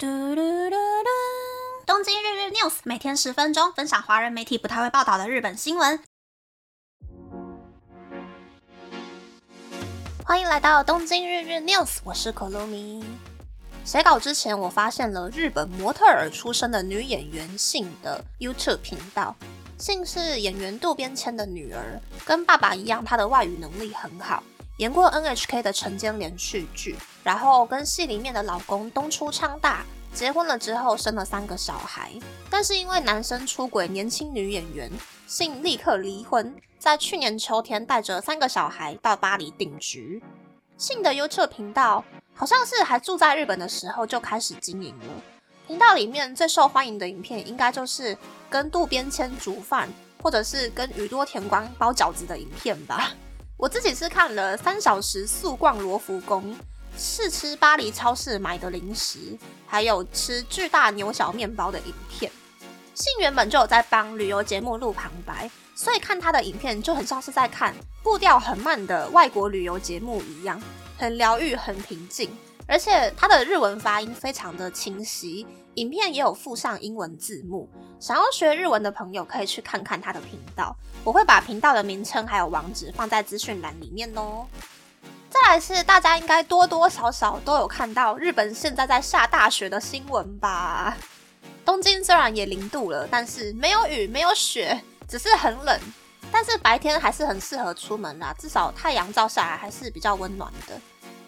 嘟嘟嘟嘟！东京日日 news 每天十分钟，分享华人媒体不太会报道的日本新闻。欢迎来到东京日日 news，我是可露米。写稿之前，我发现了日本模特儿出身的女演员姓的 YouTube 频道。姓是演员渡边谦的女儿，跟爸爸一样，她的外语能力很好。演过 NHK 的晨间连续剧，然后跟戏里面的老公东出昌大结婚了之后生了三个小孩，但是因为男生出轨年轻女演员，信立刻离婚，在去年秋天带着三个小孩到巴黎定居。信的 YouTube 频道好像是还住在日本的时候就开始经营了，频道里面最受欢迎的影片应该就是跟渡边谦煮饭，或者是跟宇多田光包饺子的影片吧。我自己是看了三小时速逛罗浮宫，试吃巴黎超市买的零食，还有吃巨大牛小面包的影片。信原本就有在帮旅游节目录旁白，所以看他的影片就很像是在看步调很慢的外国旅游节目一样，很疗愈，很平静。而且它的日文发音非常的清晰，影片也有附上英文字幕。想要学日文的朋友可以去看看他的频道，我会把频道的名称还有网址放在资讯栏里面哦。再来是大家应该多多少少都有看到日本现在在下大雪的新闻吧？东京虽然也零度了，但是没有雨没有雪，只是很冷，但是白天还是很适合出门啦，至少太阳照下来还是比较温暖的。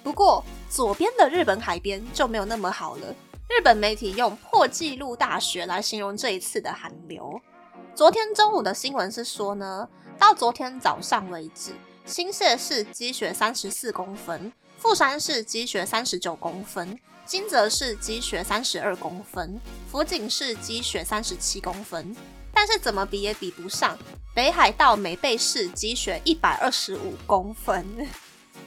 不过左边的日本海边就没有那么好了。日本媒体用破纪录大雪来形容这一次的寒流。昨天中午的新闻是说呢，到昨天早上为止，新泻市积雪三十四公分，富山市积雪三十九公分，金泽市积雪三十二公分，福井市积雪三十七公分。但是怎么比也比不上北海道美备市积雪一百二十五公分。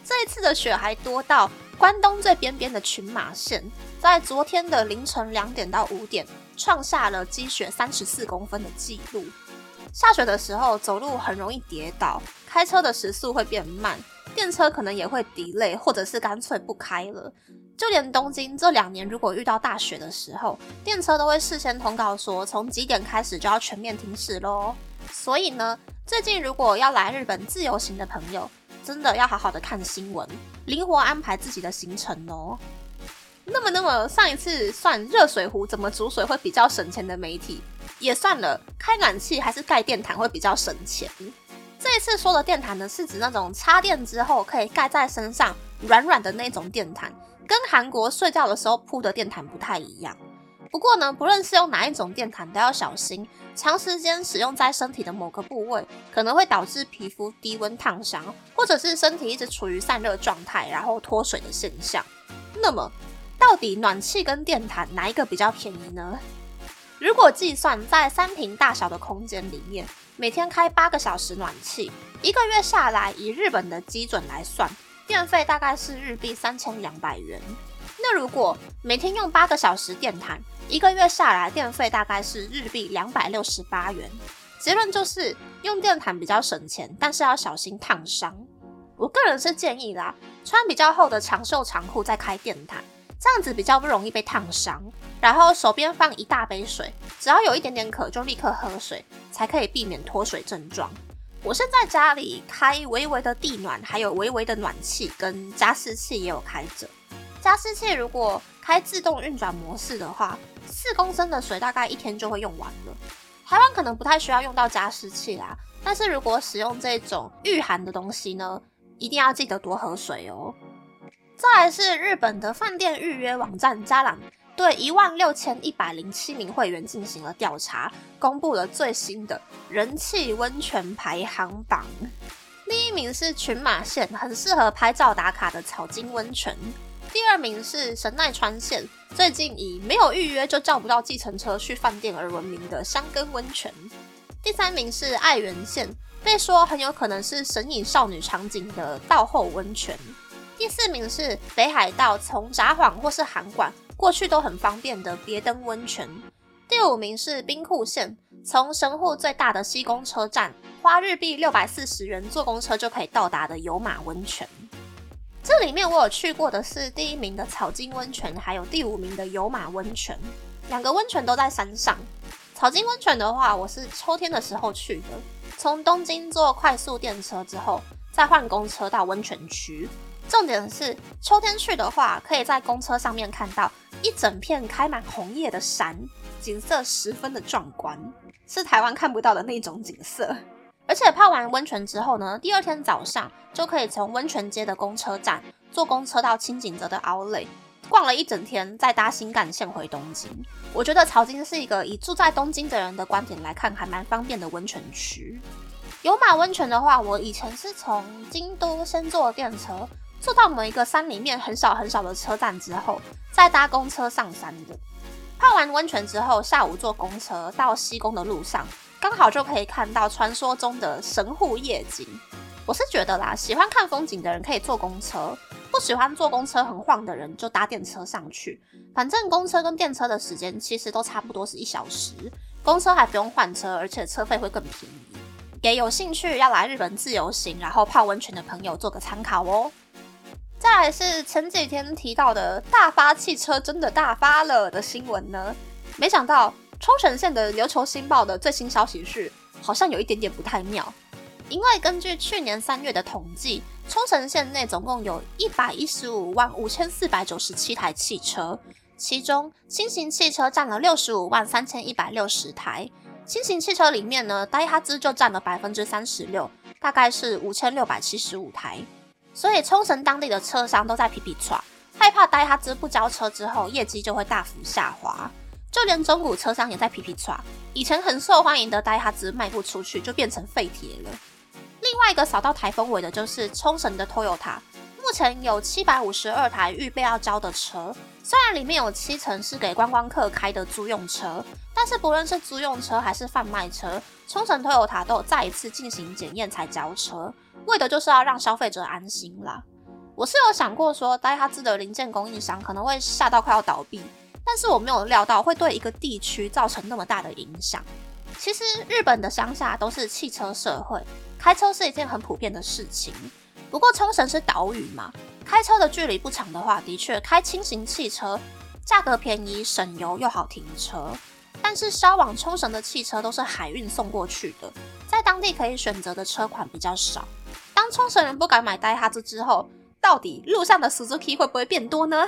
这一次的雪还多到关东最边边的群马县，在昨天的凌晨两点到五点，创下了积雪三十四公分的纪录。下雪的时候走路很容易跌倒，开车的时速会变慢，电车可能也会抵累或者是干脆不开了。就连东京这两年，如果遇到大雪的时候，电车都会事先通告说，从几点开始就要全面停驶喽。所以呢，最近如果要来日本自由行的朋友，真的要好好的看新闻，灵活安排自己的行程哦。那么，那么上一次算热水壶怎么煮水会比较省钱的媒体，也算了，开暖气还是盖电毯会比较省钱。这一次说的电毯呢，是指那种插电之后可以盖在身上软软的那种电毯，跟韩国睡觉的时候铺的电毯不太一样。不过呢，不论是用哪一种电毯，都要小心。长时间使用在身体的某个部位，可能会导致皮肤低温烫伤，或者是身体一直处于散热状态，然后脱水的现象。那么，到底暖气跟电毯哪一个比较便宜呢？如果计算在三平大小的空间里面，每天开八个小时暖气，一个月下来，以日本的基准来算，电费大概是日币三千两百元。那如果每天用八个小时电毯，一个月下来电费大概是日币两百六十八元。结论就是用电毯比较省钱，但是要小心烫伤。我个人是建议啦，穿比较厚的长袖长裤再开电毯，这样子比较不容易被烫伤。然后手边放一大杯水，只要有一点点渴就立刻喝水，才可以避免脱水症状。我是在家里开微微的地暖，还有微微的暖气跟加湿器也有开着。加湿器如果开自动运转模式的话，四公升的水大概一天就会用完了。台湾可能不太需要用到加湿器啦，但是如果使用这种御寒的东西呢，一定要记得多喝水哦。再来是日本的饭店预约网站加朗，对一万六千一百零七名会员进行了调查，公布了最新的人气温泉排行榜。第一名是群马县，很适合拍照打卡的草津温泉。第二名是神奈川县，最近以没有预约就叫不到计程车去饭店而闻名的香根温泉。第三名是爱媛县，被说很有可能是神隐少女场景的道后温泉。第四名是北海道，从札幌或是函馆过去都很方便的别登温泉。第五名是兵库县，从神户最大的西宫车站花日币六百四十元坐公车就可以到达的有马温泉。这里面我有去过的是第一名的草金温泉，还有第五名的有马温泉，两个温泉都在山上。草金温泉的话，我是秋天的时候去的，从东京坐快速电车之后，再换公车到温泉区。重点是秋天去的话，可以在公车上面看到一整片开满红叶的山，景色十分的壮观，是台湾看不到的那种景色。而且泡完温泉之后呢，第二天早上就可以从温泉街的公车站坐公车到清景泽的奥莱，逛了一整天，再搭新干线回东京。我觉得草津是一个以住在东京的人的观点来看，还蛮方便的温泉区。有马温泉的话，我以前是从京都先坐电车。坐到某一个山里面很小很小的车站之后，再搭公车上山的。泡完温泉之后，下午坐公车到西宫的路上，刚好就可以看到传说中的神户夜景。我是觉得啦，喜欢看风景的人可以坐公车，不喜欢坐公车很晃的人就搭电车上去。反正公车跟电车的时间其实都差不多是一小时，公车还不用换车，而且车费会更便宜。给有兴趣要来日本自由行然后泡温泉的朋友做个参考哦。再来是前几天提到的大发汽车真的大发了的新闻呢？没想到冲绳县的琉球新报的最新消息是，好像有一点点不太妙。因为根据去年三月的统计，冲绳县内总共有一百一十五万五千四百九十七台汽车，其中轻型汽车占了六十五万三千一百六十台。轻型汽车里面呢，呆哈兹就占了百分之三十六，大概是五千六百七十五台。所以冲绳当地的车商都在皮皮抓，害怕呆哈兹不交车之后业绩就会大幅下滑。就连中古车商也在皮皮抓，以前很受欢迎的呆哈兹卖不出去，就变成废铁了。另外一个扫到台风尾的就是冲绳的 Toyota，目前有七百五十二台预备要交的车，虽然里面有七成是给观光客开的租用车，但是不论是租用车还是贩卖车，冲绳 Toyota 都有再一次进行检验才交车。为的就是要让消费者安心啦。我是有想过说，呆哈兹的零件供应商可能会吓到快要倒闭，但是我没有料到会对一个地区造成那么大的影响。其实日本的乡下都是汽车社会，开车是一件很普遍的事情。不过冲绳是岛屿嘛，开车的距离不长的话，的确开轻型汽车价格便宜、省油又好停车。但是销往冲绳的汽车都是海运送过去的，在当地可以选择的车款比较少。当冲绳人不敢买呆哈兹之后，到底路上的 Suzuki 会不会变多呢？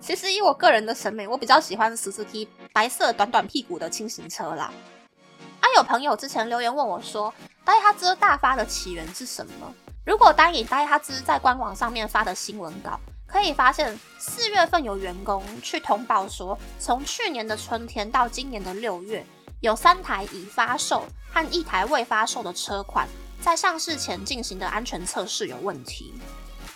其实以我个人的审美，我比较喜欢 Suzuki 白色短短屁股的轻型车啦。啊，有朋友之前留言问我说，呆哈兹大发的起源是什么？如果单以呆哈兹在官网上面发的新闻稿，可以发现四月份有员工去通报说，从去年的春天到今年的六月，有三台已发售和一台未发售的车款。在上市前进行的安全测试有问题，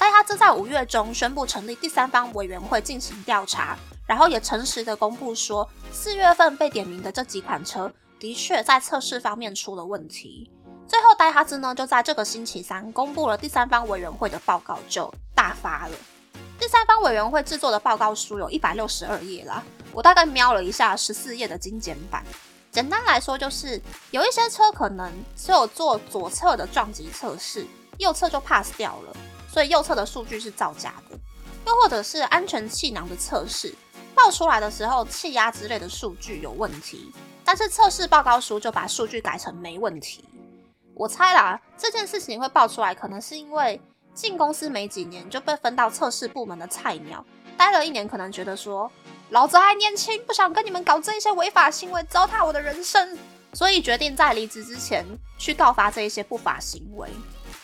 但他这在五月中宣布成立第三方委员会进行调查，然后也诚实的公布说，四月份被点名的这几款车的确在测试方面出了问题。最后，戴哈兹呢就在这个星期三公布了第三方委员会的报告，就大发了。第三方委员会制作的报告书有一百六十二页啦，我大概瞄了一下，十四页的精简版。简单来说，就是有一些车可能只有做左侧的撞击测试，右侧就 pass 掉了，所以右侧的数据是造假的；又或者是安全气囊的测试报出来的时候，气压之类的数据有问题，但是测试报告书就把数据改成没问题。我猜啦，这件事情会爆出来，可能是因为进公司没几年就被分到测试部门的菜鸟，待了一年，可能觉得说。老子还年轻，不想跟你们搞这些违法行为，糟蹋我的人生，所以决定在离职之前去告发这一些不法行为。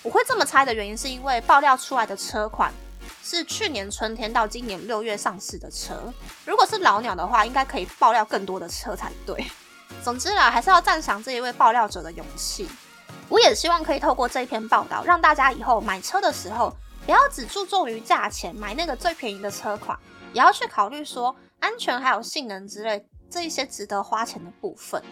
我会这么猜的原因，是因为爆料出来的车款是去年春天到今年六月上市的车。如果是老鸟的话，应该可以爆料更多的车才对。总之啦，还是要赞赏这一位爆料者的勇气。我也希望可以透过这一篇报道，让大家以后买车的时候，不要只注重于价钱，买那个最便宜的车款，也要去考虑说。安全还有性能之类这一些值得花钱的部分。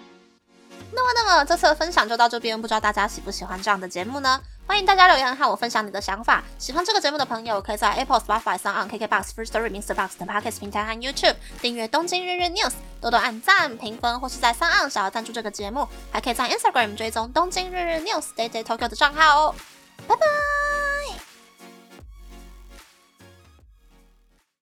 那么，那么这次的分享就到这边，不知道大家喜不喜欢这样的节目呢？欢迎大家留言和我分享你的想法。喜欢这个节目的朋友，可以在 Apple、Spotify、s o n KKBox、First Story、Mr. Box 等 Podcast 平台和 YouTube 订阅《东京日日 News》，多多按赞、评分，或是在 s o n 想要赞助这个节目，还可以在 Instagram 追踪《东京日日 News》Day Day Tokyo 的账号哦。拜拜。